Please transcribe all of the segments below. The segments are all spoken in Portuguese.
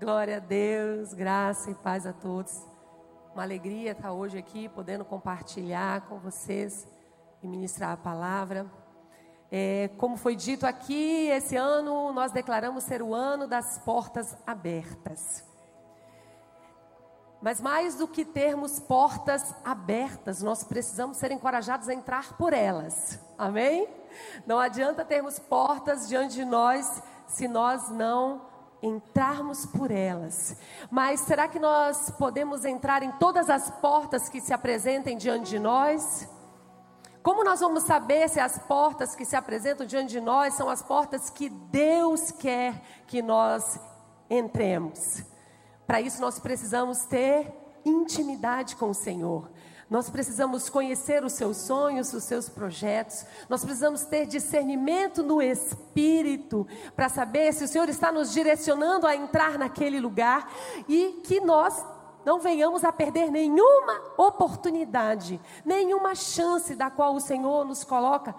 Glória a Deus, graça e paz a todos. Uma alegria estar hoje aqui, podendo compartilhar com vocês e ministrar a palavra. É, como foi dito aqui, esse ano nós declaramos ser o ano das portas abertas. Mas mais do que termos portas abertas, nós precisamos ser encorajados a entrar por elas. Amém? Não adianta termos portas diante de nós se nós não entrarmos por elas. Mas será que nós podemos entrar em todas as portas que se apresentem diante de nós? Como nós vamos saber se as portas que se apresentam diante de nós são as portas que Deus quer que nós entremos? Para isso nós precisamos ter intimidade com o Senhor. Nós precisamos conhecer os seus sonhos, os seus projetos. Nós precisamos ter discernimento no espírito para saber se o Senhor está nos direcionando a entrar naquele lugar e que nós não venhamos a perder nenhuma oportunidade, nenhuma chance da qual o Senhor nos coloca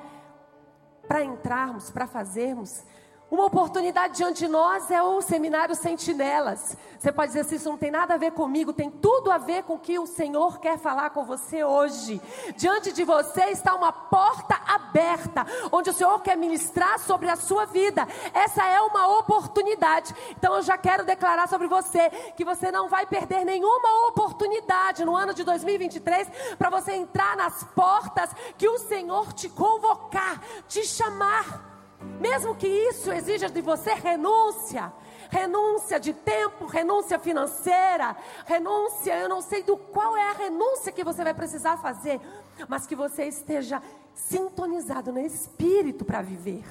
para entrarmos, para fazermos. Uma oportunidade diante de nós é o seminário Sentinelas. Você pode dizer assim: isso não tem nada a ver comigo, tem tudo a ver com o que o Senhor quer falar com você hoje. Diante de você está uma porta aberta, onde o Senhor quer ministrar sobre a sua vida. Essa é uma oportunidade. Então eu já quero declarar sobre você que você não vai perder nenhuma oportunidade no ano de 2023 para você entrar nas portas que o Senhor te convocar, te chamar. Mesmo que isso exija de você renúncia, renúncia de tempo, renúncia financeira, renúncia, eu não sei do qual é a renúncia que você vai precisar fazer, mas que você esteja sintonizado no espírito para viver.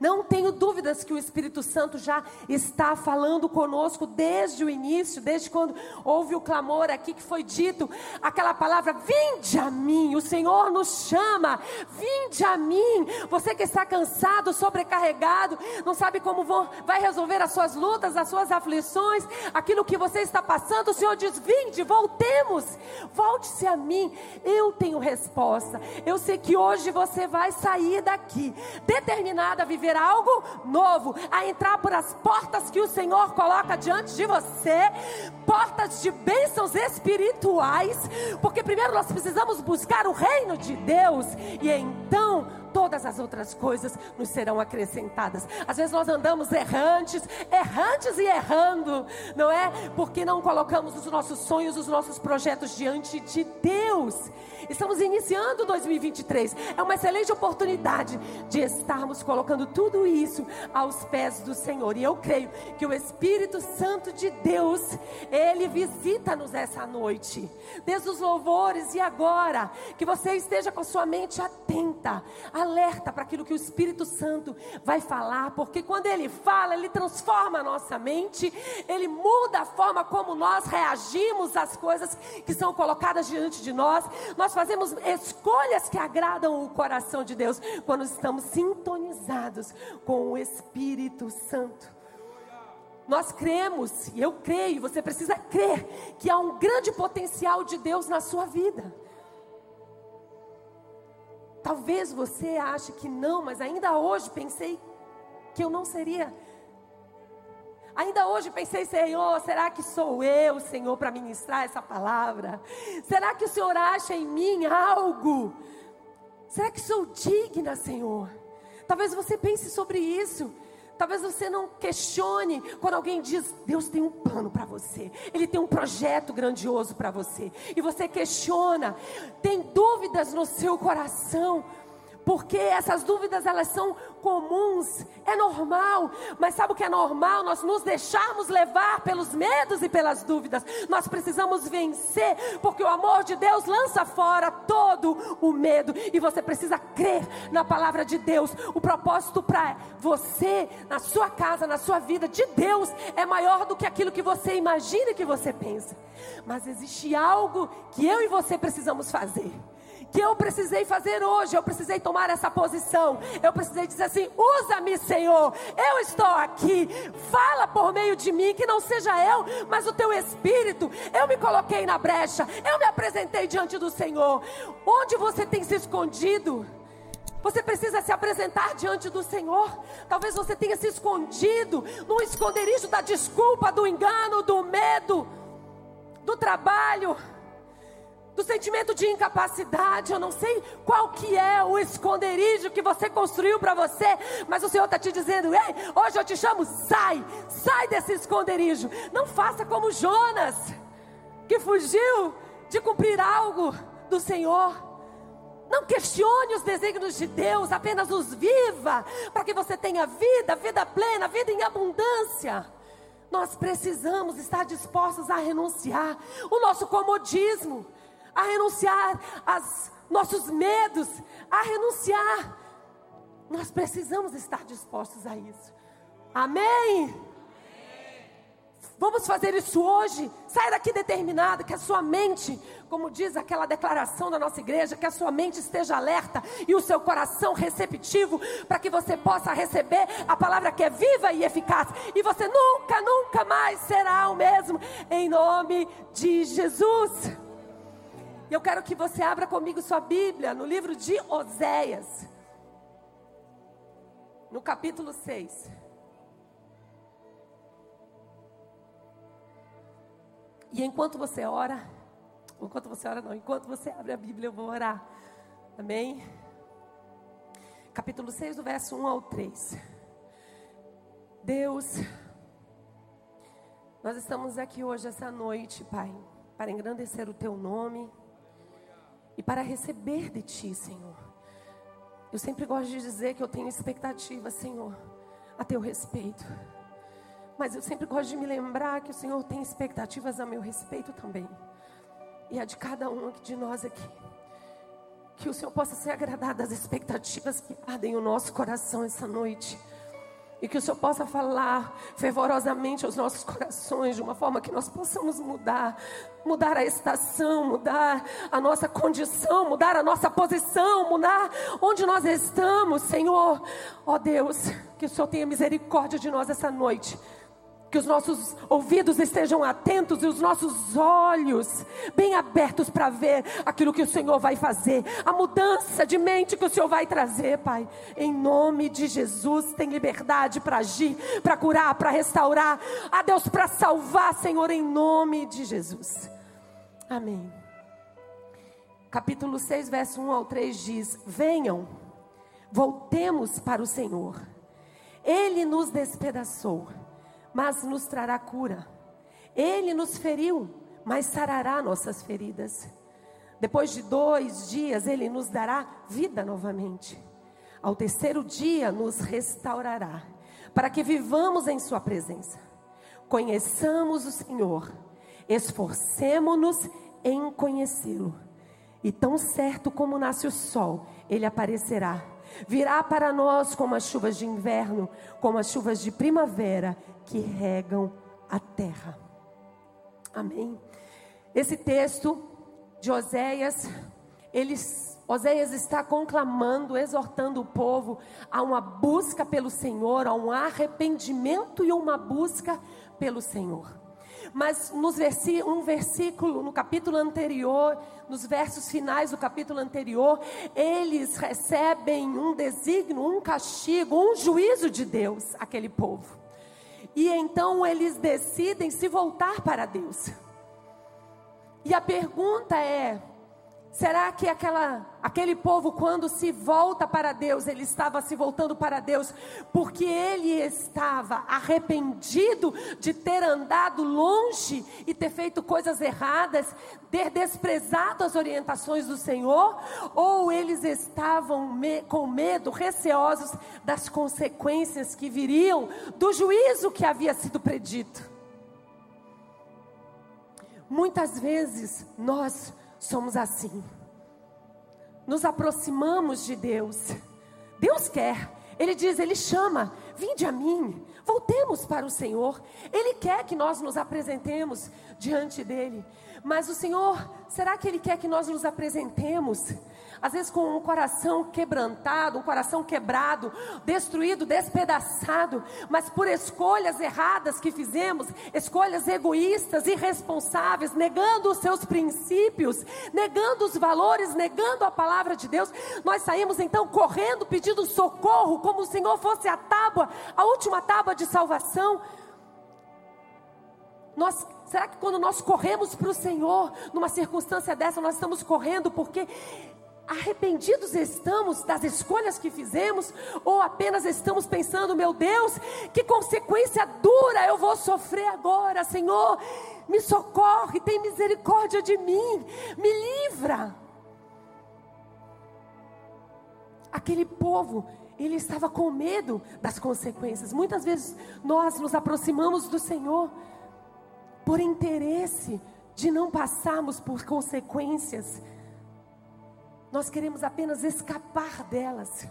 Não tenho dúvidas que o Espírito Santo já está falando conosco desde o início, desde quando houve o clamor aqui que foi dito, aquela palavra: vinde a mim, o Senhor nos chama, vinde a mim. Você que está cansado, sobrecarregado, não sabe como vão, vai resolver as suas lutas, as suas aflições, aquilo que você está passando, o Senhor diz: vinde, voltemos, volte-se a mim, eu tenho resposta. Eu sei que hoje você vai sair daqui determinada a viver algo novo, a entrar por as portas que o Senhor coloca diante de você, portas de bênçãos espirituais, porque primeiro nós precisamos buscar o reino de Deus e então todas as outras coisas nos serão acrescentadas. Às vezes nós andamos errantes, errantes e errando, não é? Porque não colocamos os nossos sonhos, os nossos projetos diante de Deus. Estamos iniciando 2023. É uma excelente oportunidade de estarmos colocando tudo isso aos pés do Senhor. E eu creio que o Espírito Santo de Deus, ele visita-nos essa noite. Desde os louvores e agora, que você esteja com a sua mente atenta, alerta para aquilo que o Espírito Santo vai falar, porque quando ele fala, ele transforma a nossa mente, ele muda a forma como nós reagimos às coisas que são colocadas diante de nós. Nós fazemos escolhas que agradam o coração de Deus quando estamos sintonizados com o Espírito Santo. Nós cremos, e eu creio, você precisa crer, que há um grande potencial de Deus na sua vida. Talvez você ache que não, mas ainda hoje pensei que eu não seria Ainda hoje pensei, Senhor, será que sou eu, Senhor, para ministrar essa palavra? Será que o Senhor acha em mim algo? Será que sou digna, Senhor? Talvez você pense sobre isso. Talvez você não questione quando alguém diz: Deus tem um plano para você, Ele tem um projeto grandioso para você, e você questiona, tem dúvidas no seu coração porque essas dúvidas elas são comuns, é normal, mas sabe o que é normal? Nós nos deixarmos levar pelos medos e pelas dúvidas. Nós precisamos vencer, porque o amor de Deus lança fora todo o medo e você precisa crer na palavra de Deus. O propósito para você, na sua casa, na sua vida de Deus é maior do que aquilo que você imagina e que você pensa. Mas existe algo que eu e você precisamos fazer que eu precisei fazer hoje. Eu precisei tomar essa posição. Eu precisei dizer assim: usa-me, Senhor. Eu estou aqui. Fala por meio de mim, que não seja eu, mas o teu espírito. Eu me coloquei na brecha. Eu me apresentei diante do Senhor. Onde você tem se escondido? Você precisa se apresentar diante do Senhor. Talvez você tenha se escondido no esconderijo da desculpa, do engano, do medo, do trabalho, do sentimento de incapacidade. Eu não sei qual que é o esconderijo que você construiu para você, mas o Senhor está te dizendo: ei, hoje eu te chamo, sai, sai desse esconderijo. Não faça como Jonas, que fugiu de cumprir algo do Senhor. Não questione os desígnios de Deus, apenas os viva, para que você tenha vida, vida plena, vida em abundância. Nós precisamos estar dispostos a renunciar o nosso comodismo, a renunciar aos nossos medos, a renunciar. Nós precisamos estar dispostos a isso. Amém? Vamos fazer isso hoje. Saia daqui determinado que a sua mente, como diz aquela declaração da nossa igreja, que a sua mente esteja alerta e o seu coração receptivo para que você possa receber a palavra que é viva e eficaz. E você nunca, nunca mais será o mesmo em nome de Jesus. E eu quero que você abra comigo sua Bíblia no livro de Oséias, no capítulo 6. E enquanto você ora, enquanto você ora não, enquanto você abre a Bíblia, eu vou orar. Amém? Capítulo 6, do verso 1 ao 3. Deus, nós estamos aqui hoje, essa noite, Pai, para engrandecer o Teu nome e para receber de Ti, Senhor. Eu sempre gosto de dizer que eu tenho expectativa, Senhor, a Teu respeito. Mas eu sempre gosto de me lembrar que o Senhor tem expectativas a meu respeito também. E a de cada um de nós aqui. Que o Senhor possa ser agradado das expectativas que ardem o nosso coração essa noite. E que o Senhor possa falar fervorosamente aos nossos corações, de uma forma que nós possamos mudar, mudar a estação, mudar a nossa condição, mudar a nossa posição, mudar onde nós estamos, Senhor. Ó oh Deus, que o Senhor tenha misericórdia de nós essa noite que os nossos ouvidos estejam atentos e os nossos olhos bem abertos para ver aquilo que o Senhor vai fazer, a mudança de mente que o Senhor vai trazer, Pai. Em nome de Jesus, tem liberdade para agir, para curar, para restaurar, a Deus para salvar, Senhor, em nome de Jesus. Amém. Capítulo 6, verso 1 ao 3 diz: Venham, voltemos para o Senhor. Ele nos despedaçou mas nos trará cura. Ele nos feriu, mas sarará nossas feridas. Depois de dois dias, Ele nos dará vida novamente. Ao terceiro dia, nos restaurará, para que vivamos em Sua presença. Conheçamos o Senhor, esforcemo-nos em conhecê-lo. E tão certo como nasce o sol, Ele aparecerá. Virá para nós como as chuvas de inverno, como as chuvas de primavera que regam a terra. Amém. Esse texto de Oséias, eles, Oséias está conclamando, exortando o povo a uma busca pelo Senhor, a um arrependimento e uma busca pelo Senhor. Mas nos versi um versículo, no capítulo anterior, nos versos finais do capítulo anterior, eles recebem um desígnio, um castigo, um juízo de Deus, aquele povo. E então eles decidem se voltar para Deus. E a pergunta é: será que aquela, aquele povo, quando se volta para Deus, ele estava se voltando para Deus porque ele estava arrependido de ter andado longe e ter feito coisas erradas, ter desprezado as orientações do Senhor, ou eles estavam me, com medo, receosos das consequências que viriam do juízo que havia sido predito. Muitas vezes nós somos assim. Nos aproximamos de Deus. Deus quer, Ele diz, Ele chama, vinde a mim, voltemos para o Senhor. Ele quer que nós nos apresentemos diante dEle. Mas o Senhor, será que Ele quer que nós nos apresentemos às vezes com um coração quebrantado, um coração quebrado, destruído, despedaçado, mas por escolhas erradas que fizemos, escolhas egoístas, irresponsáveis, negando os seus princípios, negando os valores, negando a palavra de Deus, nós saímos então correndo, pedindo socorro, como o Senhor fosse a tábua, a última tábua de salvação. Nós, será que quando nós corremos para o Senhor, numa circunstância dessa, nós estamos correndo porque arrependidos estamos das escolhas que fizemos, ou apenas estamos pensando, meu Deus, que consequência dura eu vou sofrer agora, Senhor, me socorre, tem misericórdia de mim, me livra. Aquele povo, ele estava com medo das consequências. Muitas vezes nós nos aproximamos do Senhor por interesse de não passarmos por consequências nós queremos apenas escapar delas.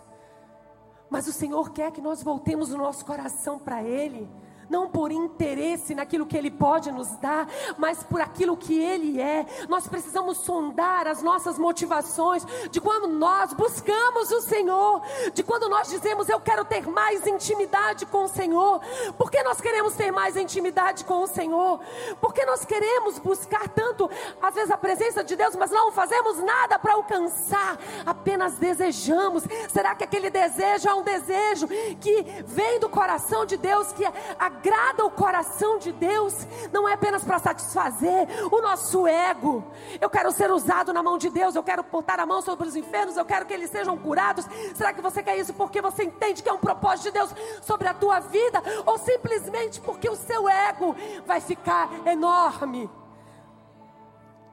Mas o Senhor quer que nós voltemos o nosso coração para Ele não por interesse naquilo que Ele pode nos dar, mas por aquilo que Ele é. Nós precisamos sondar as nossas motivações de quando nós buscamos o Senhor, de quando nós dizemos eu quero ter mais intimidade com o Senhor. Por que nós queremos ter mais intimidade com o Senhor? Porque nós queremos buscar tanto, às vezes, a presença de Deus, mas não fazemos nada para alcançar, apenas desejamos. Será que aquele desejo é um desejo que vem do coração de Deus, que a agrada o coração de Deus não é apenas para satisfazer o nosso ego. Eu quero ser usado na mão de Deus, eu quero botar a mão sobre os enfermos, eu quero que eles sejam curados. Será que você quer isso porque você entende que é um propósito de Deus sobre a tua vida ou simplesmente porque o seu ego vai ficar enorme?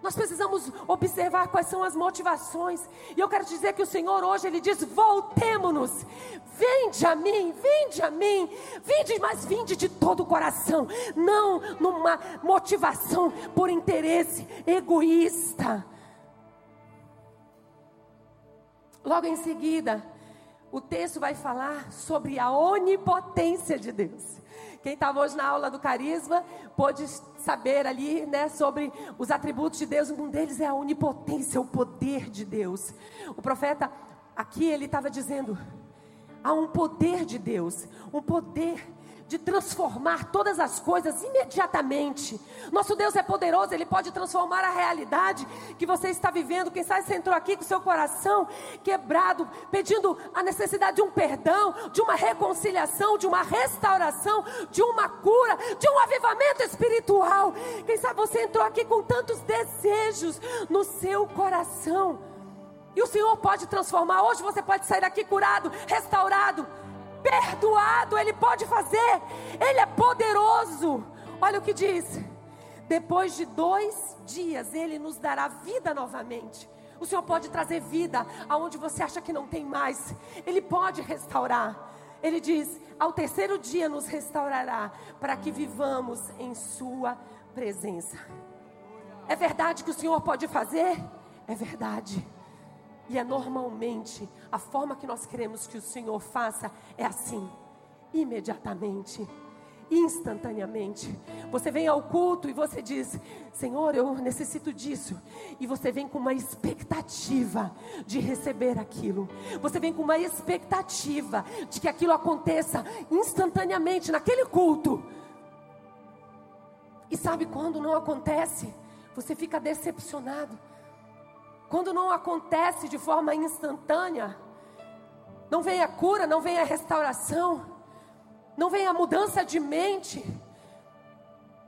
Nós precisamos observar quais são as motivações. E eu quero dizer que o Senhor hoje ele diz: "Voltemo-nos. Vinde a mim, vinde a mim. Vinde, mas vinde de todo o coração, não numa motivação por interesse egoísta." Logo em seguida, o texto vai falar sobre a onipotência de Deus. Quem estava hoje na aula do carisma pôde saber ali, né, sobre os atributos de Deus. Um deles é a onipotência, o poder de Deus. O profeta aqui ele estava dizendo: há um poder de Deus, um poder de transformar todas as coisas imediatamente. Nosso Deus é poderoso, Ele pode transformar a realidade que você está vivendo. Quem sabe você entrou aqui com seu coração quebrado, pedindo a necessidade de um perdão, de uma reconciliação, de uma restauração, de uma cura, de um avivamento espiritual. Quem sabe você entrou aqui com tantos desejos no seu coração. E o Senhor pode transformar. Hoje você pode sair daqui curado, restaurado perdoado, Ele pode fazer, Ele é poderoso. Olha o que diz: depois de dois dias, Ele nos dará vida novamente. O Senhor pode trazer vida aonde você acha que não tem mais, Ele pode restaurar. Ele diz: ao terceiro dia nos restaurará, para que vivamos em Sua presença. É verdade que o Senhor pode fazer? É verdade. E é normalmente a forma que nós queremos que o Senhor faça é assim, imediatamente, instantaneamente. Você vem ao culto e você diz: Senhor, eu necessito disso. E você vem com uma expectativa de receber aquilo. Você vem com uma expectativa de que aquilo aconteça instantaneamente naquele culto. E sabe quando não acontece? Você fica decepcionado quando não acontece de forma instantânea, não vem a cura, não vem a restauração, não vem a mudança de mente.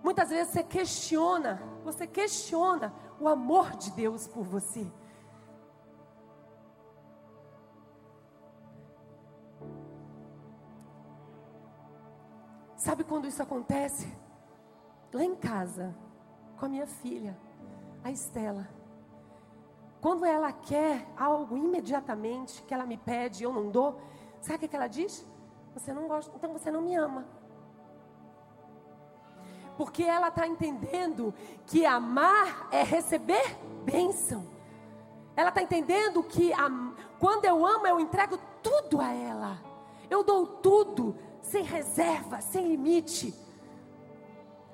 Muitas vezes você questiona, você questiona o amor de Deus por você. Sabe quando isso acontece? Lá em casa, com a minha filha, a Estela. Quando ela quer algo imediatamente, que ela me pede eu não dou, sabe o que ela diz? Você não gosta, então você não me ama. Porque ela está entendendo que amar é receber bênção. Ela está entendendo que a, quando eu amo, eu entrego tudo a ela. Eu dou tudo, sem reserva, sem limite.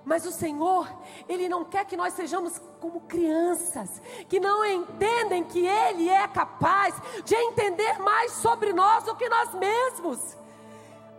Mas o Senhor, Ele não quer que nós sejamos como crianças, que não entendem que Ele é capaz de entender mais sobre nós do que nós mesmos.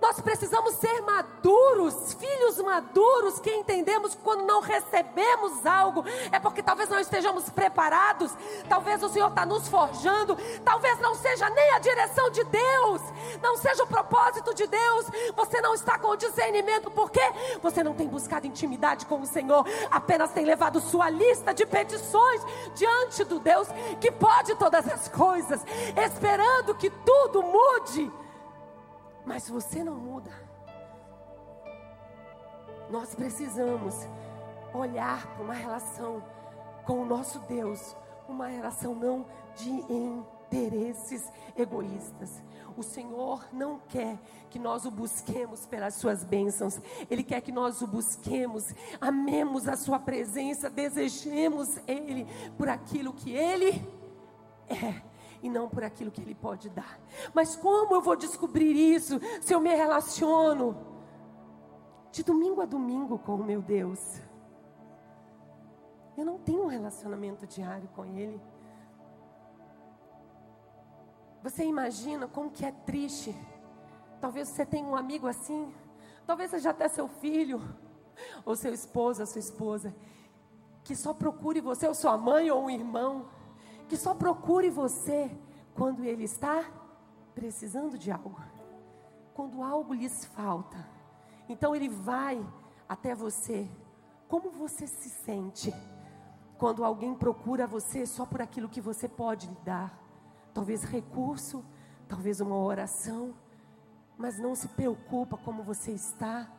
Nós precisamos ser maduros, filhos maduros, que entendemos que quando não recebemos algo, é porque talvez não estejamos preparados, talvez o Senhor está nos forjando, talvez não seja nem a direção de Deus, não seja o propósito de Deus, você não está com o discernimento, porque você não tem buscado intimidade com o Senhor, apenas tem levado sua lista de petições diante do Deus que pode todas as coisas, esperando que tudo mude mas você não muda. Nós precisamos olhar para uma relação com o nosso Deus, uma relação não de interesses egoístas. O Senhor não quer que nós o busquemos pelas suas bênçãos, Ele quer que nós o busquemos, amemos a Sua presença, desejemos Ele por aquilo que Ele é e não por aquilo que Ele pode dar. Mas como eu vou descobrir isso se eu me relaciono de domingo a domingo com o meu Deus? Eu não tenho um relacionamento diário com Ele. Você imagina como que é triste? Talvez você tenha um amigo assim, talvez seja até seu filho, ou seu esposo, a sua esposa, que só procure você, ou sua mãe ou um irmão que só procure você quando ele está precisando de algo, quando algo lhes falta. Então ele vai até você. Como você se sente quando alguém procura você só por aquilo que você pode lhe dar? Talvez recurso, talvez uma oração, mas não se preocupa como você está.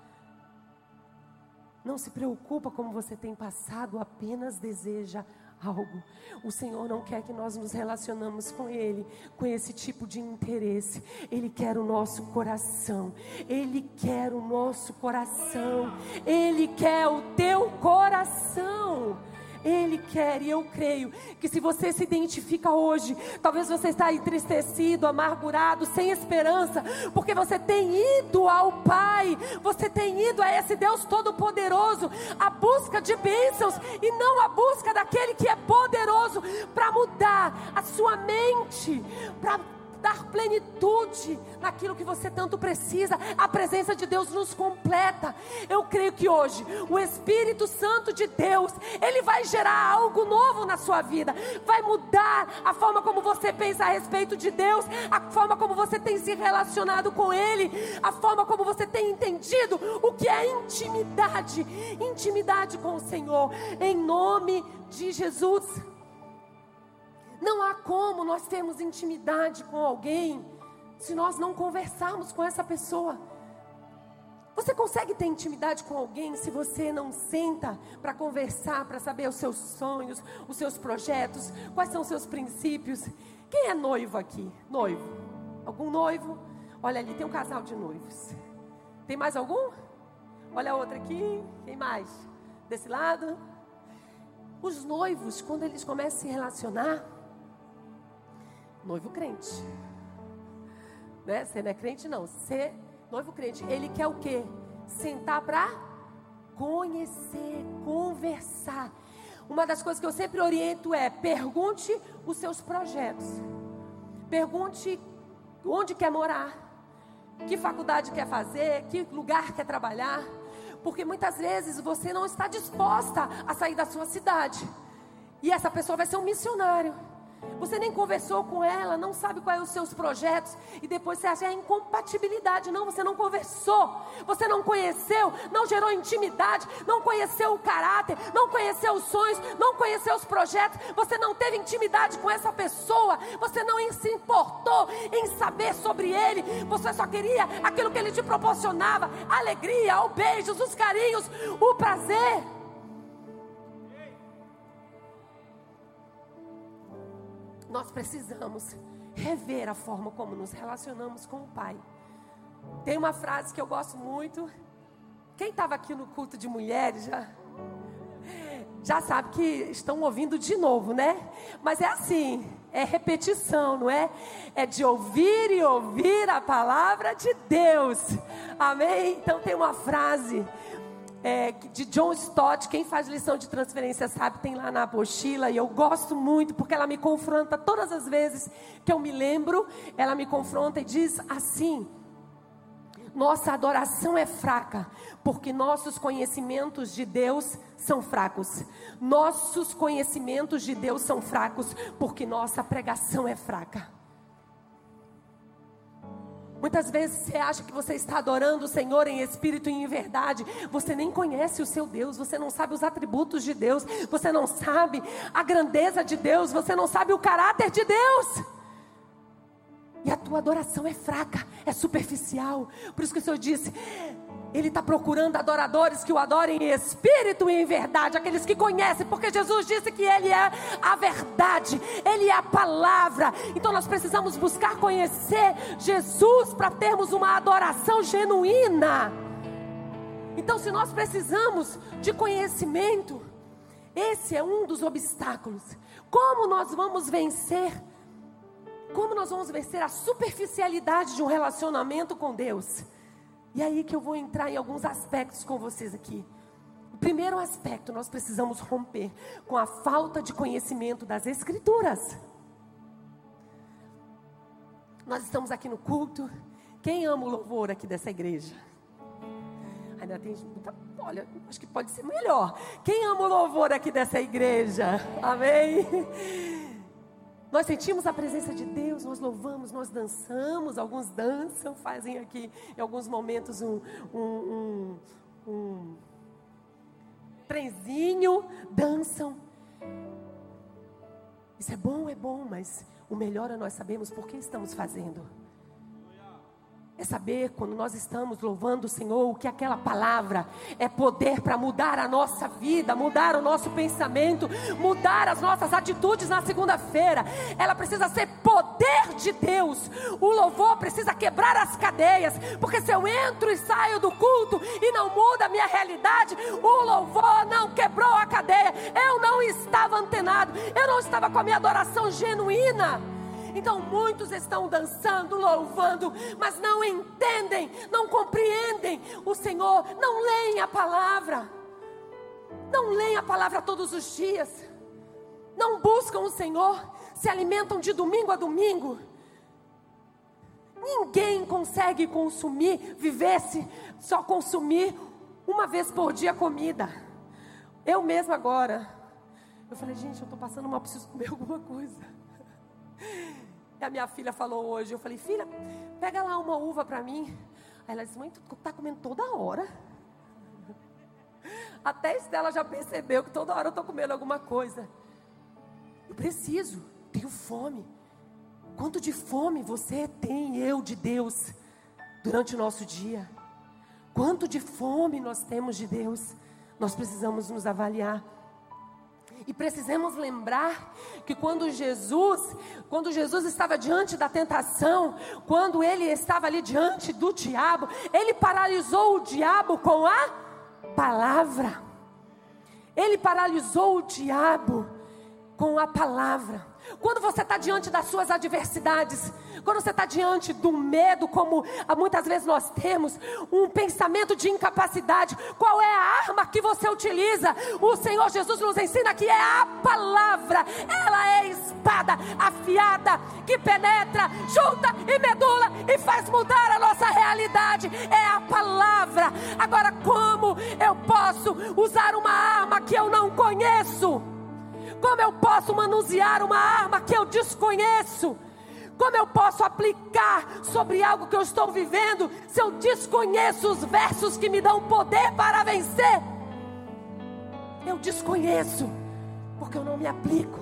Não se preocupa como você tem passado, apenas deseja algo. O Senhor não quer que nós nos relacionamos com Ele com esse tipo de interesse. Ele quer o nosso coração. Ele quer o nosso coração. Ele quer o teu coração. Ele quer e eu creio que se você se identifica hoje, talvez você está entristecido, amargurado, sem esperança, porque você tem ido ao Pai, você tem ido a esse Deus Todo-Poderoso, a busca de bênçãos e não a busca daquele que é poderoso para mudar a sua mente, para dar plenitude naquilo que você tanto precisa. A presença de Deus nos completa. Eu creio que hoje o Espírito Santo de Deus, ele vai gerar algo novo na sua vida. Vai mudar a forma como você pensa a respeito de Deus, a forma como você tem se relacionado com ele, a forma como você tem entendido o que é intimidade, intimidade com o Senhor. Em nome de Jesus. Não há como nós termos intimidade com alguém se nós não conversarmos com essa pessoa. Você consegue ter intimidade com alguém se você não senta para conversar, para saber os seus sonhos, os seus projetos, quais são os seus princípios? Quem é noivo aqui? Noivo? Algum noivo? Olha ali, tem um casal de noivos. Tem mais algum? Olha a outra aqui. Quem mais? Desse lado? Os noivos, quando eles começam a se relacionar, noivo crente. Né? Você não é crente, não. Você, noivo crente, ele quer o quê? Sentar para conhecer, conversar. Uma das coisas que eu sempre oriento é: pergunte os seus projetos. Pergunte onde quer morar, que faculdade quer fazer, que lugar quer trabalhar. Porque muitas vezes você não está disposta a sair da sua cidade. E essa pessoa vai ser um missionário. Você nem conversou com ela, não sabe quais são os seus projetos, e depois você acha é incompatibilidade. Não, você não conversou, você não conheceu, não gerou intimidade, não conheceu o caráter, não conheceu os sonhos, não conheceu os projetos, você não teve intimidade com essa pessoa, você não se importou em saber sobre ele, você só queria aquilo que ele te proporcionava: alegria, os beijos, os carinhos, o prazer. Nós precisamos rever a forma como nos relacionamos com o Pai. Tem uma frase que eu gosto muito. Quem estava aqui no culto de mulheres já já sabe que estão ouvindo de novo, né? Mas é assim, é repetição, não é? É de ouvir e ouvir a palavra de Deus. Amém? Então tem uma frase é, de John Stott, quem faz lição de transferência sabe, tem lá na apostila, e eu gosto muito porque ela me confronta todas as vezes que eu me lembro, ela me confronta e diz assim: nossa adoração é fraca, porque nossos conhecimentos de Deus são fracos. Nossos conhecimentos de Deus são fracos, porque nossa pregação é fraca. Muitas vezes você acha que você está adorando o Senhor em espírito e em verdade. Você nem conhece o seu Deus, você não sabe os atributos de Deus, você não sabe a grandeza de Deus, você não sabe o caráter de Deus. E a tua adoração é fraca, é superficial. Por isso que o Senhor disse: Ele está procurando adoradores que o adorem em espírito e em verdade, aqueles que conhecem, porque Jesus disse que Ele é a verdade, Ele é a palavra. Então nós precisamos buscar conhecer Jesus para termos uma adoração genuína. Então, se nós precisamos de conhecimento, esse é um dos obstáculos. Como nós vamos vencer? Como nós vamos vencer a superficialidade de um relacionamento com Deus? E aí que eu vou entrar em alguns aspectos com vocês aqui. O primeiro aspecto, nós precisamos romper com a falta de conhecimento das Escrituras. Nós estamos aqui no culto. Quem ama o louvor aqui dessa igreja? Ainda tem. Olha, acho que pode ser melhor. Quem ama o louvor aqui dessa igreja? Amém? Nós sentimos a presença de Deus, nós louvamos, nós dançamos, alguns dançam, fazem aqui em alguns momentos um, um, um, um trenzinho, dançam. Isso é bom, é bom, mas o melhor é nós sabemos por que estamos fazendo. É saber quando nós estamos louvando o Senhor, que aquela palavra é poder para mudar a nossa vida, mudar o nosso pensamento, mudar as nossas atitudes na segunda-feira. Ela precisa ser poder de Deus. O louvor precisa quebrar as cadeias, porque se eu entro e saio do culto e não muda a minha realidade, o louvor não quebrou a cadeia. Eu não estava antenado, eu não estava com a minha adoração genuína. Então muitos estão dançando, louvando, mas não entendem, não compreendem o Senhor, não leem a palavra, não leem a palavra todos os dias, não buscam o Senhor, se alimentam de domingo a domingo. Ninguém consegue consumir, viver-se só consumir uma vez por dia comida. Eu mesmo agora, eu falei, gente, eu estou passando mal, preciso comer alguma coisa a minha filha falou hoje. Eu falei, filha, pega lá uma uva para mim. Aí ela disse, mãe, tu tá comendo toda hora. Até Estela já percebeu que toda hora eu estou comendo alguma coisa. Eu preciso, tenho fome. Quanto de fome você tem, eu, de Deus, durante o nosso dia? Quanto de fome nós temos de Deus? Nós precisamos nos avaliar. E precisamos lembrar que quando Jesus, quando Jesus estava diante da tentação, quando ele estava ali diante do diabo, ele paralisou o diabo com a palavra. Ele paralisou o diabo com a palavra. Quando você está diante das suas adversidades, quando você está diante do medo, como muitas vezes nós temos, um pensamento de incapacidade, qual é a arma que você utiliza? O Senhor Jesus nos ensina que é a palavra, ela é espada afiada que penetra, junta e medula e faz mudar a nossa realidade. É a palavra. Agora, como eu posso usar uma arma que eu não conheço? Como eu posso manusear uma arma que eu desconheço? Como eu posso aplicar sobre algo que eu estou vivendo se eu desconheço os versos que me dão poder para vencer? Eu desconheço, porque eu não me aplico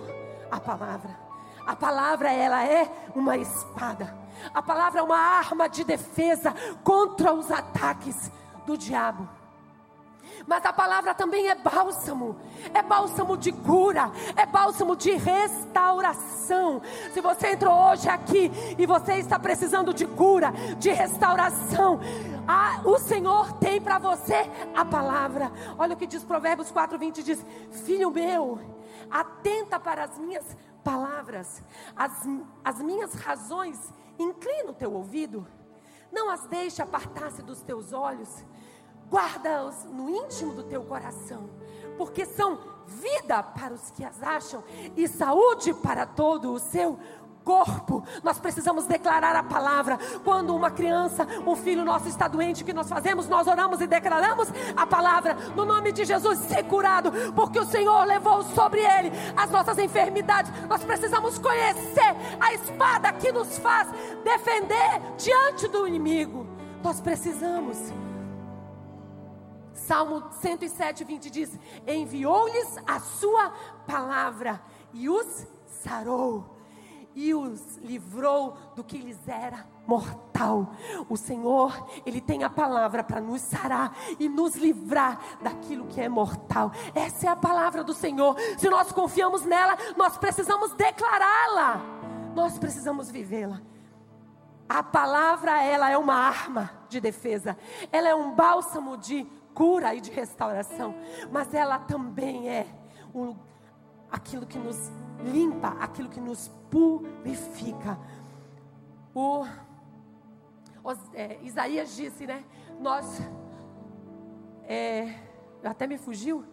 à palavra. A palavra, ela é uma espada. A palavra é uma arma de defesa contra os ataques do diabo. Mas a palavra também é bálsamo, é bálsamo de cura, é bálsamo de restauração. Se você entrou hoje aqui e você está precisando de cura, de restauração, a, o Senhor tem para você a palavra. Olha o que diz Provérbios 4:20 diz: "Filho meu, atenta para as minhas palavras, as, as minhas razões, inclina o teu ouvido, não as deixe apartar-se dos teus olhos." Guarda-os no íntimo do teu coração, porque são vida para os que as acham e saúde para todo o seu corpo. Nós precisamos declarar a palavra. Quando uma criança, um filho nosso está doente, o que nós fazemos? Nós oramos e declaramos a palavra no nome de Jesus, ser curado, porque o Senhor levou sobre ele as nossas enfermidades. Nós precisamos conhecer a espada que nos faz defender diante do inimigo. Nós precisamos. Salmo 107, 20 diz: Enviou-lhes a sua palavra e os sarou e os livrou do que lhes era mortal. O Senhor, Ele tem a palavra para nos sarar e nos livrar daquilo que é mortal. Essa é a palavra do Senhor. Se nós confiamos nela, nós precisamos declará-la, nós precisamos vivê-la. A palavra, ela é uma arma de defesa, ela é um bálsamo de cura e de restauração, mas ela também é um, aquilo que nos limpa, aquilo que nos purifica. O, é, Isaías disse, né? Nós, é, até me fugiu,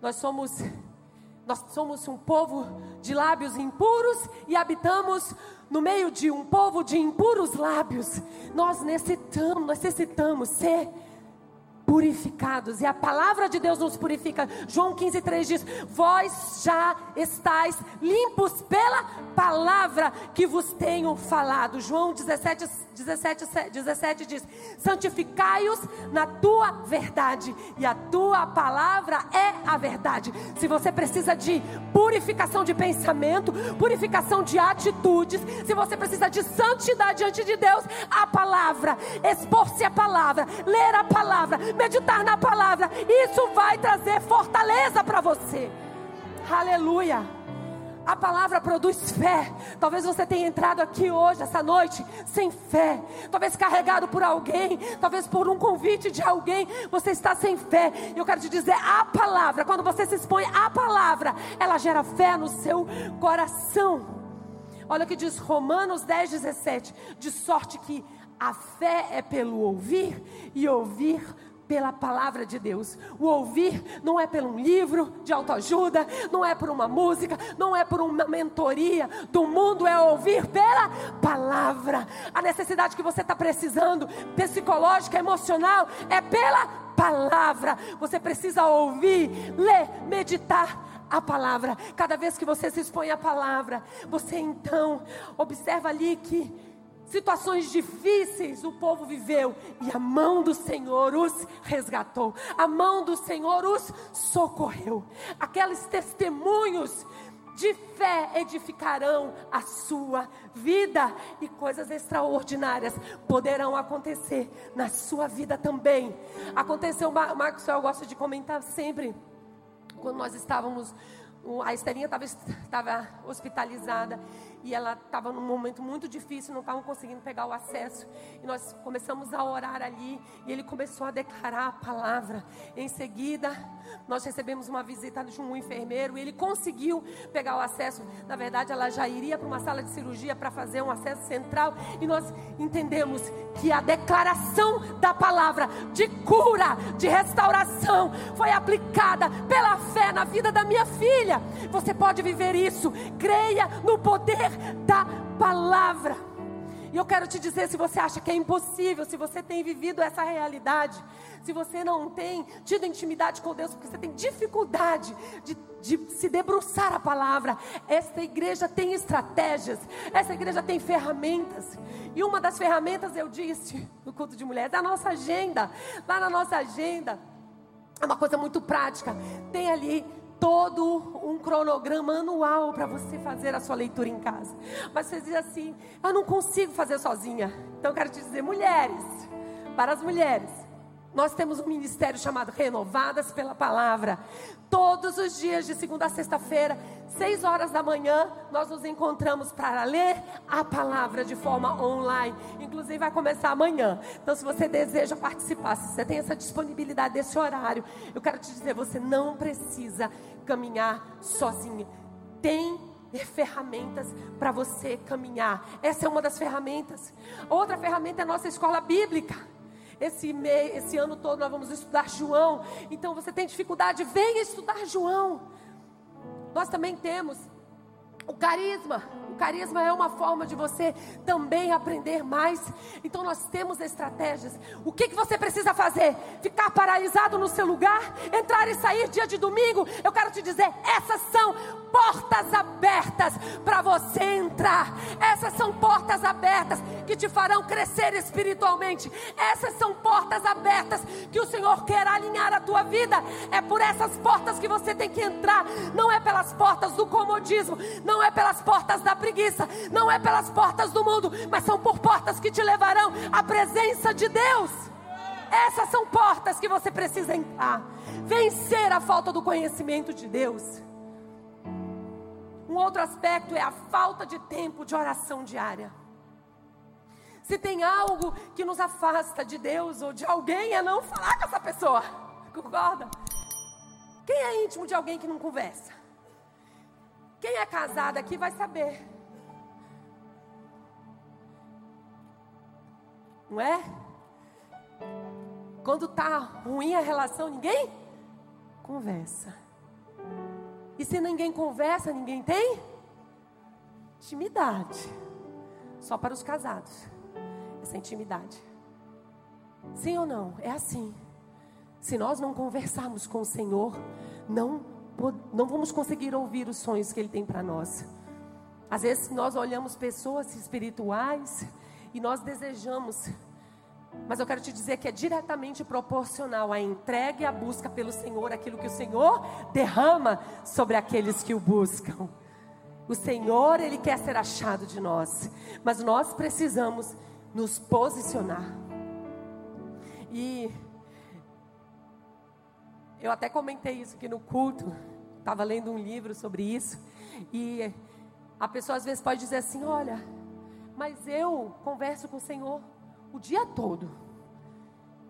nós somos, nós somos um povo de lábios impuros e habitamos no meio de um povo de impuros lábios. Nós necessitamos, necessitamos ser purificados, e a palavra de Deus nos purifica. João 15, 3 diz: Vós já estáis limpos pela palavra que vos tenho falado. João 17, 17, 17 diz: Santificai-os na tua verdade, e a tua palavra é a verdade. Se você precisa de purificação de pensamento, purificação de atitudes, se você precisa de santidade diante de Deus, a palavra, expor-se a palavra, ler a palavra, meditar na palavra, isso vai trazer fortaleza para você. Aleluia. A palavra produz fé. Talvez você tenha entrado aqui hoje, essa noite, sem fé. Talvez carregado por alguém. Talvez por um convite de alguém. Você está sem fé. Eu quero te dizer: a palavra, quando você se expõe à palavra, ela gera fé no seu coração. Olha o que diz Romanos 10, 17. De sorte que a fé é pelo ouvir e ouvir pela palavra de Deus. O ouvir não é por um livro de autoajuda, não é por uma música, não é por uma mentoria do mundo, é ouvir pela palavra. A necessidade que você está precisando, psicológica, emocional, é pela palavra. Você precisa ouvir, ler, meditar a palavra. Cada vez que você se expõe à palavra, você então observa ali que Situações difíceis o povo viveu e a mão do Senhor os resgatou, a mão do Senhor os socorreu. Aqueles testemunhos de fé edificarão a sua vida e coisas extraordinárias poderão acontecer na sua vida também. Aconteceu, Marcos, eu gosto de comentar sempre, quando nós estávamos, a Estelinha estava hospitalizada e ela estava num momento muito difícil, não estavam conseguindo pegar o acesso. E nós começamos a orar ali e ele começou a declarar a palavra. Em seguida, nós recebemos uma visita de um enfermeiro e ele conseguiu pegar o acesso. Na verdade, ela já iria para uma sala de cirurgia para fazer um acesso central e nós entendemos que a declaração da palavra de cura, de restauração foi aplicada pela fé na vida da minha filha. Você pode viver isso. Creia no poder da palavra. E eu quero te dizer: se você acha que é impossível, se você tem vivido essa realidade, se você não tem tido intimidade com Deus, porque você tem dificuldade de, de se debruçar a palavra, esta igreja tem estratégias, essa igreja tem ferramentas. E uma das ferramentas, eu disse no culto de mulheres, é a nossa agenda. Lá na nossa agenda, é uma coisa muito prática. Tem ali todo um cronograma anual para você fazer a sua leitura em casa. Mas você diz assim: eu não consigo fazer sozinha. Então quero te dizer, mulheres, para as mulheres, nós temos um ministério chamado Renovadas pela Palavra. Todos os dias, de segunda a sexta-feira, seis horas da manhã, nós nos encontramos para ler a palavra de forma online. Inclusive, vai começar amanhã. Então, se você deseja participar, se você tem essa disponibilidade desse horário, eu quero te dizer: você não precisa caminhar sozinho. Tem ferramentas para você caminhar. Essa é uma das ferramentas. Outra ferramenta é a nossa escola bíblica. Esse, mês, esse ano todo nós vamos estudar João. Então você tem dificuldade, venha estudar João. Nós também temos o carisma. O carisma é uma forma de você também aprender mais. Então nós temos estratégias. O que, que você precisa fazer? Ficar paralisado no seu lugar? Entrar e sair dia de domingo? Eu quero te dizer, essas são portas abertas para você entrar. Essas são portas abertas que te farão crescer espiritualmente. Essas são portas abertas que o Senhor quer alinhar a tua vida. É por essas portas que você tem que entrar. Não é pelas portas do comodismo, não é pelas portas da preguiça, não é pelas portas do mundo, mas são por portas que te levarão à presença de Deus. Essas são portas que você precisa entrar. Vencer a falta do conhecimento de Deus. Um outro aspecto é a falta de tempo de oração diária. Se tem algo que nos afasta de Deus ou de alguém, é não falar com essa pessoa. Concorda? Quem é íntimo de alguém que não conversa? Quem é casado aqui vai saber. Não é? Quando tá ruim a relação, ninguém conversa. E se ninguém conversa, ninguém tem intimidade. Só para os casados. Essa intimidade. Sim ou não? É assim. Se nós não conversarmos com o Senhor, não, não vamos conseguir ouvir os sonhos que Ele tem para nós. Às vezes nós olhamos pessoas espirituais e nós desejamos. Mas eu quero te dizer que é diretamente proporcional à entrega e à busca pelo Senhor, aquilo que o Senhor derrama sobre aqueles que o buscam. O Senhor, Ele quer ser achado de nós, mas nós precisamos nos posicionar. E eu até comentei isso aqui no culto, estava lendo um livro sobre isso, e a pessoa às vezes pode dizer assim: olha, mas eu converso com o Senhor o dia todo.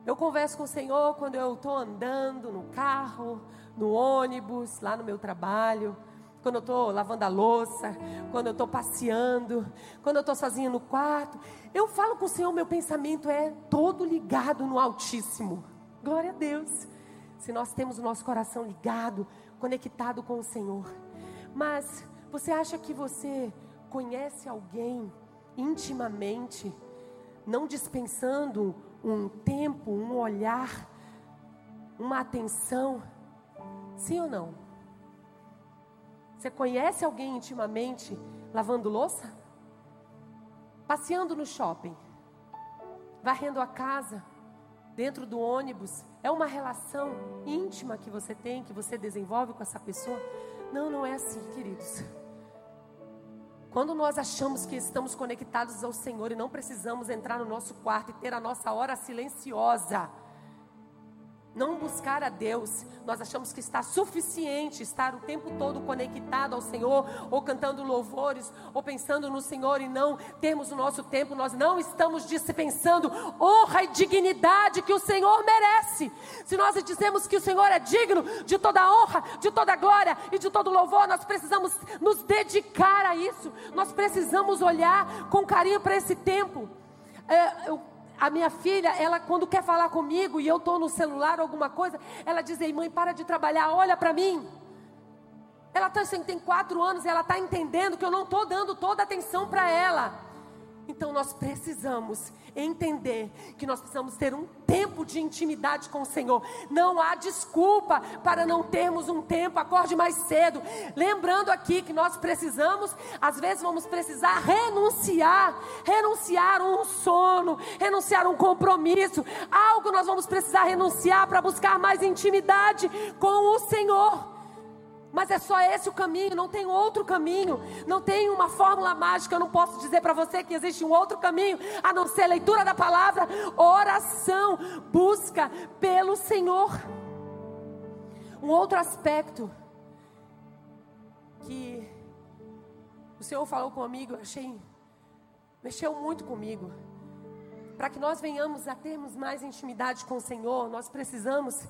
Eu converso com o Senhor quando eu estou andando no carro, no ônibus, lá no meu trabalho, quando eu estou lavando a louça, quando eu estou passeando, quando eu estou sozinha no quarto. Eu falo com o Senhor, meu pensamento é todo ligado no Altíssimo. Glória a Deus. Se nós temos o nosso coração ligado, conectado com o Senhor. Mas você acha que você conhece alguém intimamente, não dispensando um tempo, um olhar, uma atenção? Sim ou não? Você conhece alguém intimamente lavando louça? Passeando no shopping? Varrendo a casa? Dentro do ônibus? É uma relação íntima que você tem, que você desenvolve com essa pessoa? Não, não é assim, queridos. Quando nós achamos que estamos conectados ao Senhor e não precisamos entrar no nosso quarto e ter a nossa hora silenciosa, não buscar a Deus, nós achamos que está suficiente estar o tempo todo conectado ao Senhor, ou cantando louvores, ou pensando no Senhor e não termos o nosso tempo, nós não estamos dispensando honra e dignidade que o Senhor merece. Se nós dizemos que o Senhor é digno de toda honra, de toda glória e de todo louvor, nós precisamos nos dedicar a isso, nós precisamos olhar com carinho para esse tempo. É, eu a minha filha, ela quando quer falar comigo e eu estou no celular alguma coisa, ela diz: Ei, mãe, para de trabalhar, olha para mim. Ela tá, assim, tem quatro anos e ela está entendendo que eu não estou dando toda a atenção para ela. Então nós precisamos entender que nós precisamos ter um tempo de intimidade com o Senhor. Não há desculpa para não termos um tempo. Acorde mais cedo. Lembrando aqui que nós precisamos, às vezes vamos precisar renunciar, renunciar um sono, renunciar um compromisso, algo nós vamos precisar renunciar para buscar mais intimidade com o Senhor. Mas é só esse o caminho, não tem outro caminho, não tem uma fórmula mágica. Eu não posso dizer para você que existe um outro caminho a não ser leitura da palavra, oração, busca pelo Senhor. Um outro aspecto que o Senhor falou comigo, eu achei, mexeu muito comigo. Para que nós venhamos a termos mais intimidade com o Senhor, nós precisamos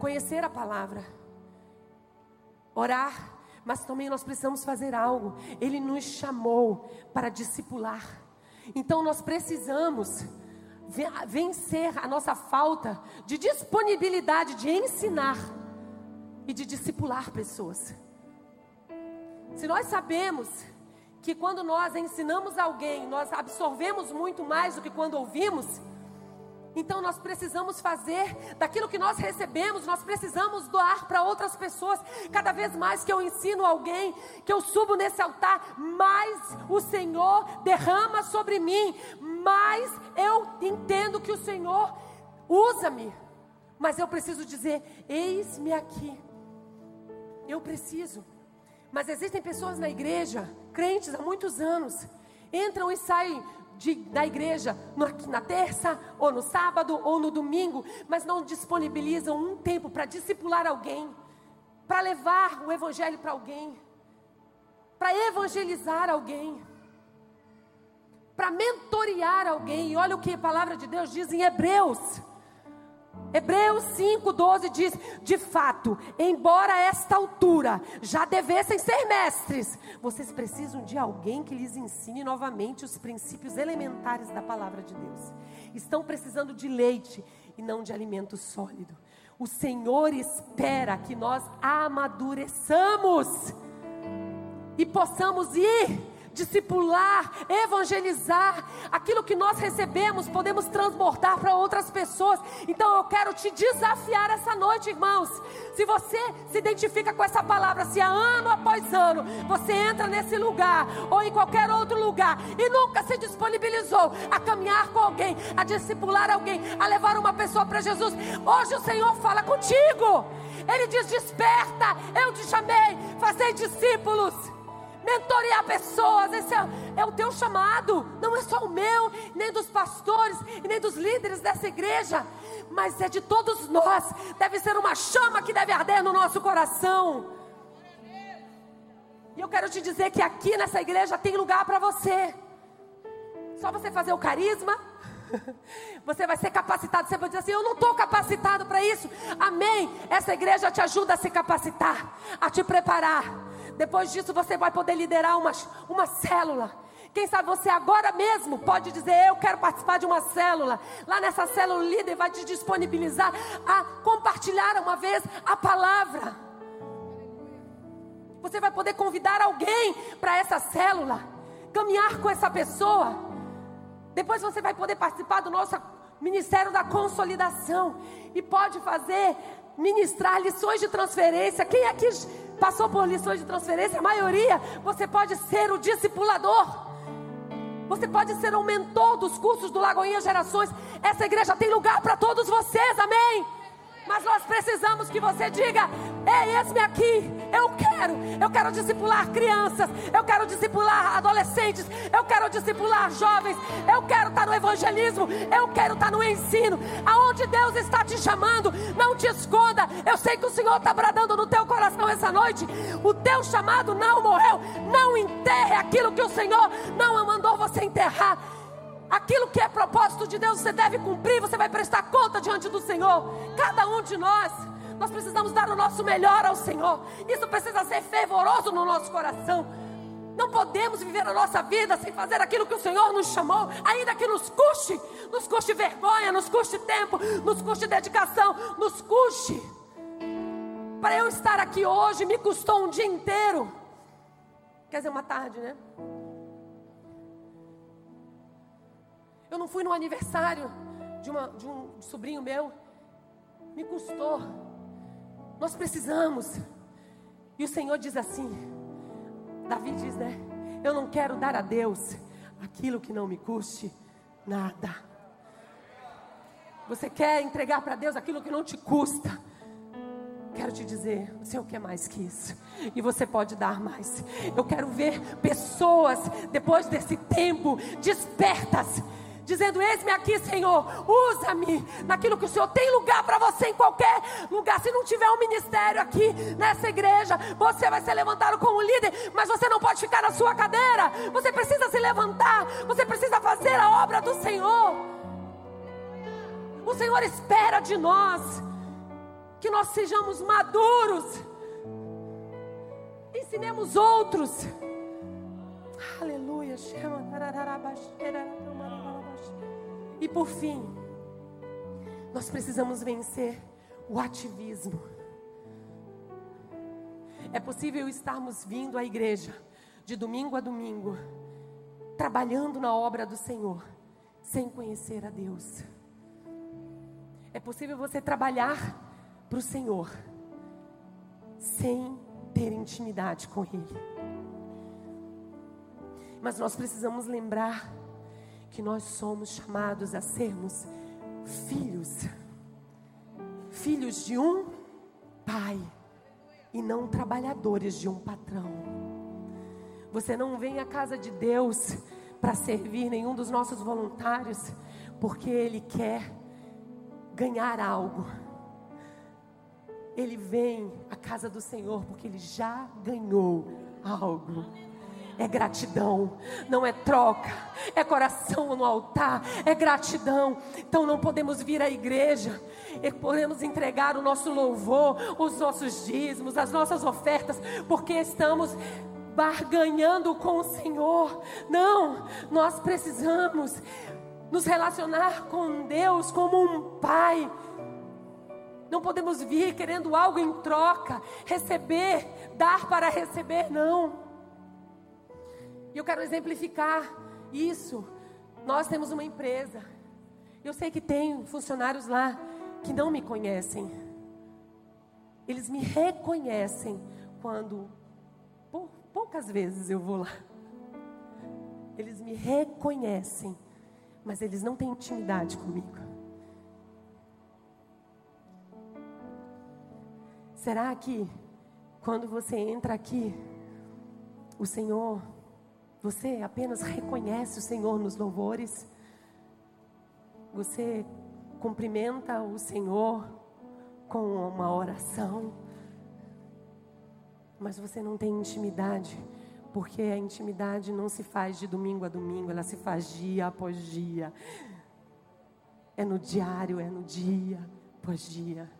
conhecer a palavra orar, mas também nós precisamos fazer algo. Ele nos chamou para discipular. Então nós precisamos vencer a nossa falta de disponibilidade de ensinar e de discipular pessoas. Se nós sabemos que quando nós ensinamos alguém, nós absorvemos muito mais do que quando ouvimos, então nós precisamos fazer daquilo que nós recebemos, nós precisamos doar para outras pessoas. Cada vez mais que eu ensino alguém, que eu subo nesse altar, mais o Senhor derrama sobre mim, mais eu entendo que o Senhor usa-me. Mas eu preciso dizer: eis-me aqui. Eu preciso. Mas existem pessoas na igreja, crentes há muitos anos, entram e saem de, da igreja na, na terça, ou no sábado, ou no domingo, mas não disponibilizam um tempo para discipular alguém, para levar o evangelho para alguém, para evangelizar alguém, para mentorear alguém. E olha o que a palavra de Deus diz em Hebreus. Hebreus 5,12 diz: De fato, embora a esta altura já devessem ser mestres, vocês precisam de alguém que lhes ensine novamente os princípios elementares da palavra de Deus. Estão precisando de leite e não de alimento sólido. O Senhor espera que nós amadureçamos e possamos ir discipular, evangelizar, aquilo que nós recebemos, podemos transbordar para outras pessoas. Então eu quero te desafiar essa noite, irmãos. Se você se identifica com essa palavra, se há ano após ano você entra nesse lugar ou em qualquer outro lugar e nunca se disponibilizou a caminhar com alguém, a discipular alguém, a levar uma pessoa para Jesus, hoje o Senhor fala contigo. Ele diz: Desperta, eu te chamei, fazei discípulos mentorear pessoas, esse é, é, o teu chamado, não é só o meu, nem dos pastores, nem dos líderes dessa igreja, mas é de todos nós, deve ser uma chama que deve arder no nosso coração. E eu quero te dizer que aqui nessa igreja tem lugar para você, só você fazer o carisma. Você vai ser capacitado. Você vai dizer assim: Eu não estou capacitado para isso. Amém. Essa igreja te ajuda a se capacitar, a te preparar depois disso você vai poder liderar uma, uma célula. Quem sabe você agora mesmo pode dizer: Eu quero participar de uma célula. Lá nessa célula, o líder vai te disponibilizar a compartilhar uma vez a palavra. Você vai poder convidar alguém para essa célula, caminhar com essa pessoa. Depois você vai poder participar do nosso Ministério da Consolidação e pode fazer, ministrar lições de transferência. Quem aqui passou por lições de transferência, a maioria, você pode ser o discipulador. Você pode ser o mentor dos cursos do Lagoinha Gerações. Essa igreja tem lugar para todos vocês, amém? Mas nós precisamos que você diga: Ei, eis-me aqui. Eu quero, eu quero discipular crianças, eu quero discipular adolescentes, eu quero discipular jovens, eu quero estar no evangelismo, eu quero estar no ensino. Aonde Deus está te chamando, não te esconda. Eu sei que o Senhor está bradando no teu coração essa noite. O teu chamado não morreu. Não enterre aquilo que o Senhor não mandou você enterrar. Aquilo que é propósito de Deus, você deve cumprir, você vai prestar conta diante do Senhor. Cada um de nós, nós precisamos dar o nosso melhor ao Senhor. Isso precisa ser fervoroso no nosso coração. Não podemos viver a nossa vida sem fazer aquilo que o Senhor nos chamou, ainda que nos custe, nos custe vergonha, nos custe tempo, nos custe dedicação, nos custe. Para eu estar aqui hoje me custou um dia inteiro. Quer dizer, uma tarde, né? Eu não fui no aniversário de, uma, de um sobrinho meu. Me custou. Nós precisamos. E o Senhor diz assim: Davi diz, né? Eu não quero dar a Deus aquilo que não me custe nada. Você quer entregar para Deus aquilo que não te custa? Quero te dizer, o Senhor quer mais que isso. E você pode dar mais. Eu quero ver pessoas, depois desse tempo, despertas dizendo: Eis-me aqui, Senhor, usa-me naquilo que o Senhor tem lugar para você em qualquer lugar. Se não tiver um ministério aqui nessa igreja, você vai ser levantado como líder, mas você não pode ficar na sua cadeira. Você precisa se levantar, você precisa fazer a obra do Senhor. O Senhor espera de nós que nós sejamos maduros, ensinemos outros. Aleluia. E por fim, nós precisamos vencer o ativismo. É possível estarmos vindo à igreja de domingo a domingo, trabalhando na obra do Senhor, sem conhecer a Deus. É possível você trabalhar para o Senhor, sem ter intimidade com Ele. Mas nós precisamos lembrar que nós somos chamados a sermos filhos, filhos de um pai e não trabalhadores de um patrão. Você não vem à casa de Deus para servir nenhum dos nossos voluntários, porque Ele quer ganhar algo. Ele vem à casa do Senhor porque Ele já ganhou algo é gratidão, não é troca, é coração no altar, é gratidão. Então não podemos vir à igreja, e podemos entregar o nosso louvor, os nossos dízimos, as nossas ofertas, porque estamos barganhando com o Senhor. Não, nós precisamos nos relacionar com Deus como um pai. Não podemos vir querendo algo em troca, receber, dar para receber, não. E eu quero exemplificar isso. Nós temos uma empresa. Eu sei que tem funcionários lá que não me conhecem. Eles me reconhecem quando pou, poucas vezes eu vou lá. Eles me reconhecem, mas eles não têm intimidade comigo. Será que quando você entra aqui, o Senhor você apenas reconhece o Senhor nos louvores. Você cumprimenta o Senhor com uma oração. Mas você não tem intimidade, porque a intimidade não se faz de domingo a domingo, ela se faz dia após dia. É no diário, é no dia após dia.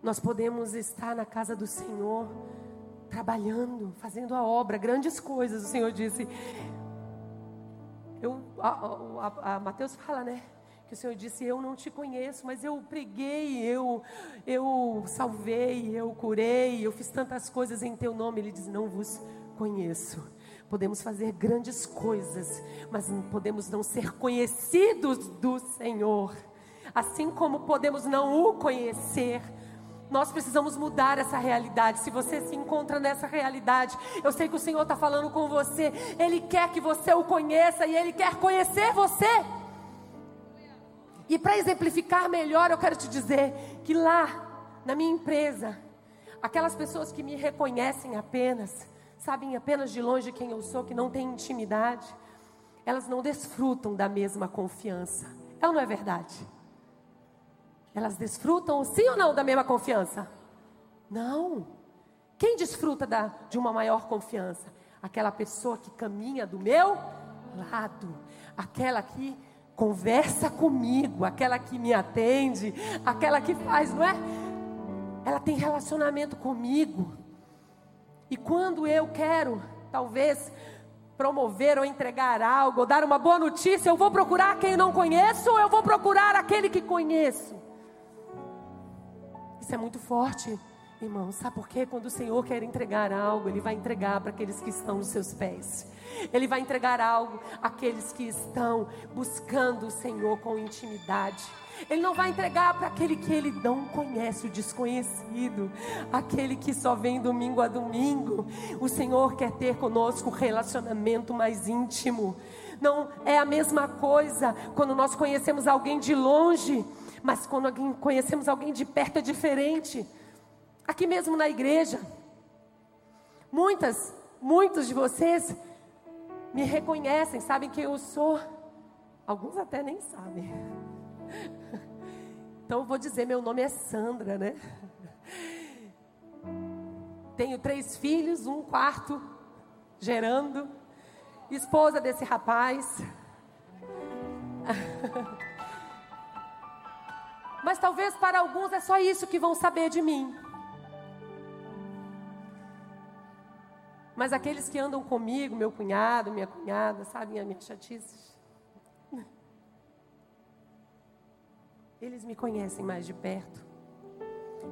Nós podemos estar na casa do Senhor trabalhando, fazendo a obra, grandes coisas. O Senhor disse. Eu, a, a, a Mateus fala, né? Que o Senhor disse: Eu não te conheço, mas eu preguei, eu, eu salvei, eu curei, eu fiz tantas coisas em teu nome. Ele diz: Não vos conheço. Podemos fazer grandes coisas, mas podemos não ser conhecidos do Senhor. Assim como podemos não o conhecer, nós precisamos mudar essa realidade. Se você se encontra nessa realidade, eu sei que o Senhor está falando com você. Ele quer que você o conheça e Ele quer conhecer você. E para exemplificar melhor, eu quero te dizer que lá, na minha empresa, aquelas pessoas que me reconhecem apenas, sabem apenas de longe quem eu sou, que não têm intimidade, elas não desfrutam da mesma confiança. Ou não é verdade? Elas desfrutam, sim ou não, da mesma confiança? Não. Quem desfruta da, de uma maior confiança? Aquela pessoa que caminha do meu lado, aquela que conversa comigo, aquela que me atende, aquela que faz, não é? Ela tem relacionamento comigo. E quando eu quero, talvez, promover ou entregar algo, ou dar uma boa notícia, eu vou procurar quem não conheço ou eu vou procurar aquele que conheço? Isso é muito forte, irmão. Sabe por quê? Quando o Senhor quer entregar algo, Ele vai entregar para aqueles que estão nos seus pés. Ele vai entregar algo àqueles que estão buscando o Senhor com intimidade. Ele não vai entregar para aquele que ele não conhece, o desconhecido, aquele que só vem domingo a domingo. O Senhor quer ter conosco um relacionamento mais íntimo. Não é a mesma coisa quando nós conhecemos alguém de longe mas quando alguém, conhecemos alguém de perto é diferente. Aqui mesmo na igreja, muitas, muitos de vocês me reconhecem, sabem quem eu sou. Alguns até nem sabem. Então eu vou dizer, meu nome é Sandra, né? Tenho três filhos, um quarto gerando, esposa desse rapaz. Mas talvez para alguns é só isso que vão saber de mim. Mas aqueles que andam comigo, meu cunhado, minha cunhada, sabem a minha chatice? Eles me conhecem mais de perto.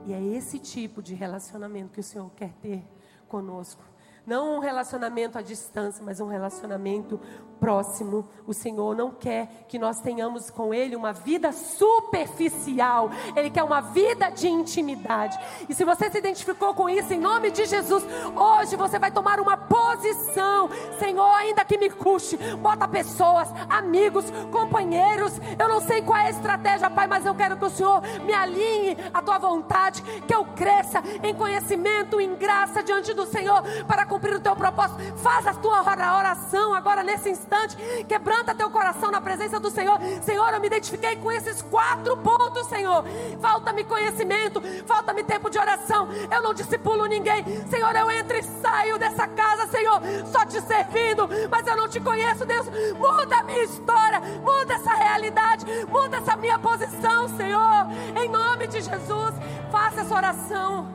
E é esse tipo de relacionamento que o Senhor quer ter conosco. Não um relacionamento à distância, mas um relacionamento próximo. O Senhor não quer que nós tenhamos com Ele uma vida superficial. Ele quer uma vida de intimidade. E se você se identificou com isso, em nome de Jesus, hoje você vai tomar uma posição. Senhor, ainda que me custe, bota pessoas, amigos, companheiros. Eu não sei qual é a estratégia, Pai, mas eu quero que o Senhor me alinhe à tua vontade, que eu cresça em conhecimento, em graça diante do Senhor para cumprir o teu propósito. Faz a tua oração agora nesse instante instante. Quebranta teu coração na presença do Senhor. Senhor, eu me identifiquei com esses quatro pontos, Senhor. Falta-me conhecimento, falta-me tempo de oração. Eu não discipulo ninguém. Senhor, eu entro e saio dessa casa, Senhor, só te servindo, mas eu não te conheço, Deus. Muda a minha história, muda essa realidade, muda essa minha posição, Senhor. Em nome de Jesus, faça essa oração.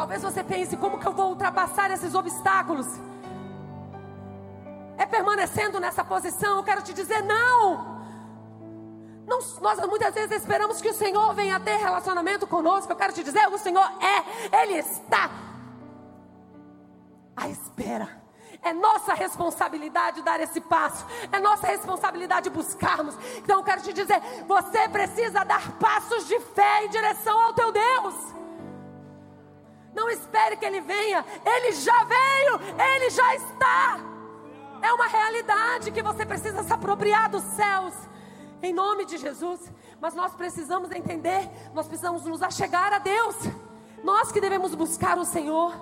Talvez você pense: como que eu vou ultrapassar esses obstáculos? É permanecendo nessa posição? Eu quero te dizer: não. não. Nós muitas vezes esperamos que o Senhor venha ter relacionamento conosco. Eu quero te dizer: o Senhor é, Ele está à espera. É nossa responsabilidade dar esse passo. É nossa responsabilidade buscarmos. Então eu quero te dizer: você precisa dar passos de fé em direção ao teu Deus. Não espere que ele venha, ele já veio, ele já está. É uma realidade que você precisa se apropriar dos céus, em nome de Jesus. Mas nós precisamos entender, nós precisamos nos achegar a Deus, nós que devemos buscar o Senhor.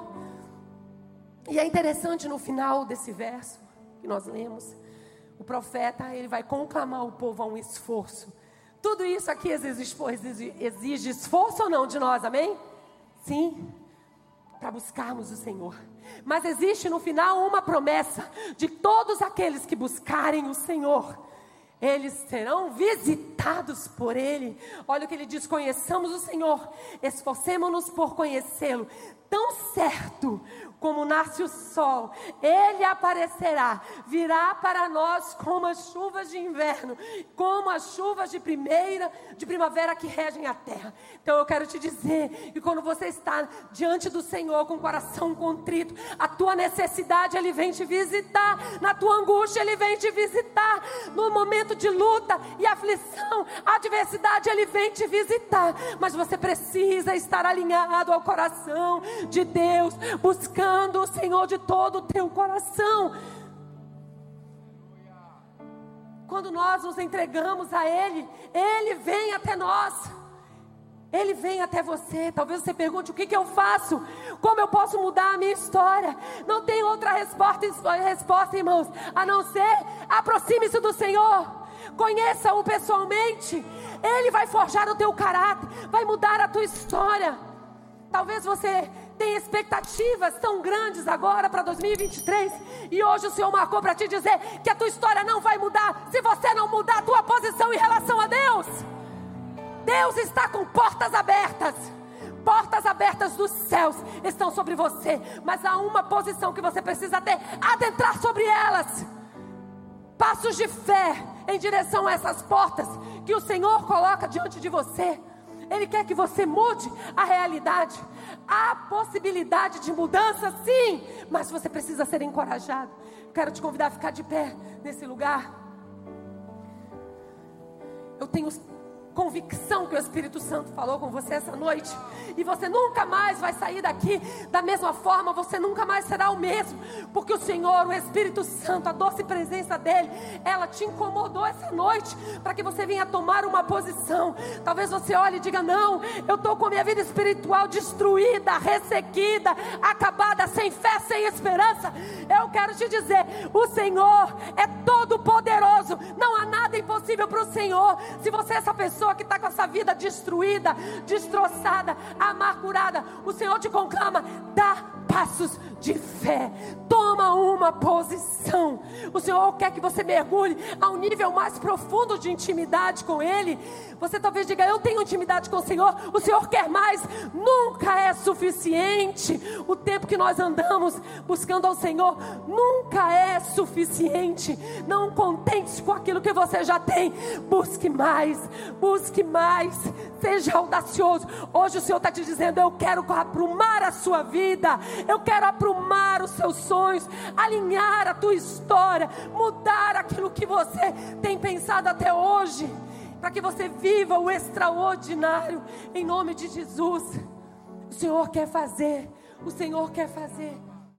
E é interessante no final desse verso que nós lemos, o profeta ele vai conclamar o povo a um esforço. Tudo isso aqui exige, exige, exige esforço ou não de nós, amém? Sim para buscarmos o Senhor. Mas existe no final uma promessa de todos aqueles que buscarem o Senhor. Eles serão visitados por Ele. Olha o que ele diz: conheçamos o Senhor, esforcemos-nos por conhecê-lo. Tão certo como nasce o sol, ele aparecerá, virá para nós como as chuvas de inverno, como as chuvas de primeira, de primavera que regem a terra. Então eu quero te dizer que quando você está diante do Senhor com o coração contrito, a tua necessidade ele vem te visitar, na tua angústia ele vem te visitar, no momento de luta e aflição, adversidade ele vem te visitar, mas você precisa estar alinhado ao coração de Deus, buscando buscando o Senhor de todo o teu coração. Quando nós nos entregamos a Ele, Ele vem até nós. Ele vem até você. Talvez você pergunte: o que, que eu faço? Como eu posso mudar a minha história? Não tem outra resposta, resposta, irmãos, a não ser aproxime-se do Senhor. Conheça-o pessoalmente. Ele vai forjar o teu caráter, vai mudar a tua história. Talvez você tem expectativas tão grandes agora para 2023 e hoje o Senhor marcou para te dizer que a tua história não vai mudar se você não mudar a tua posição em relação a Deus. Deus está com portas abertas. Portas abertas dos céus estão sobre você, mas há uma posição que você precisa ter, adentrar sobre elas. Passos de fé em direção a essas portas que o Senhor coloca diante de você. Ele quer que você mude a realidade. Há possibilidade de mudança, sim, mas você precisa ser encorajado. Quero te convidar a ficar de pé nesse lugar. Eu tenho convicção que o Espírito Santo falou com você essa noite. E você nunca mais vai sair daqui da mesma forma, você nunca mais será o mesmo. Porque o Senhor, o Espírito Santo, a doce presença dEle, ela te incomodou essa noite para que você venha tomar uma posição. Talvez você olhe e diga: Não, eu estou com a minha vida espiritual destruída, ressequida, acabada, sem fé, sem esperança. Eu quero te dizer: o Senhor é todo poderoso, não há nada impossível para o Senhor. Se você é essa pessoa, pessoa que está com essa vida destruída, destroçada, amargurada, o Senhor te conclama: dá passos de fé. Toma uma posição. O Senhor quer que você mergulhe a um nível mais profundo de intimidade com Ele. Você talvez diga: Eu tenho intimidade com o Senhor. O Senhor quer mais. Nunca é suficiente. O tempo que nós andamos buscando ao Senhor nunca é suficiente. Não contente com aquilo que você já tem. Busque mais. Busque mais. Seja audacioso. Hoje o Senhor está te dizendo: Eu quero aprumar a sua vida. Eu quero aprumar os seus sonhos. Alinhar a tua história. Mudar aquilo que você tem pensado até hoje para que você viva o extraordinário em nome de Jesus. O Senhor quer fazer, o Senhor quer fazer.